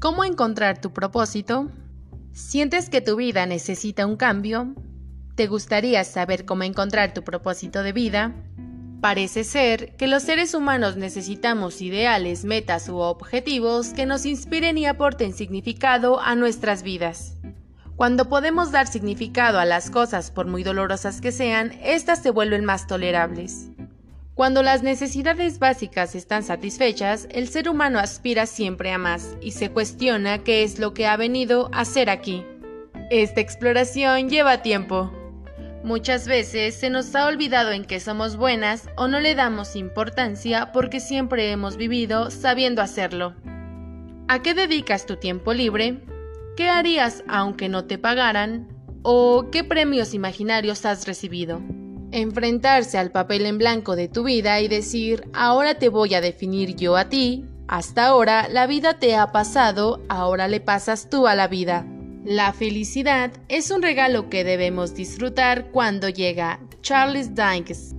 ¿Cómo encontrar tu propósito? ¿Sientes que tu vida necesita un cambio? ¿Te gustaría saber cómo encontrar tu propósito de vida? Parece ser que los seres humanos necesitamos ideales, metas u objetivos que nos inspiren y aporten significado a nuestras vidas. Cuando podemos dar significado a las cosas por muy dolorosas que sean, éstas se vuelven más tolerables. Cuando las necesidades básicas están satisfechas, el ser humano aspira siempre a más y se cuestiona qué es lo que ha venido a hacer aquí. Esta exploración lleva tiempo. Muchas veces se nos ha olvidado en qué somos buenas o no le damos importancia porque siempre hemos vivido sabiendo hacerlo. ¿A qué dedicas tu tiempo libre? ¿Qué harías aunque no te pagaran? ¿O qué premios imaginarios has recibido? Enfrentarse al papel en blanco de tu vida y decir, ahora te voy a definir yo a ti, hasta ahora la vida te ha pasado, ahora le pasas tú a la vida. La felicidad es un regalo que debemos disfrutar cuando llega. Charles Dickens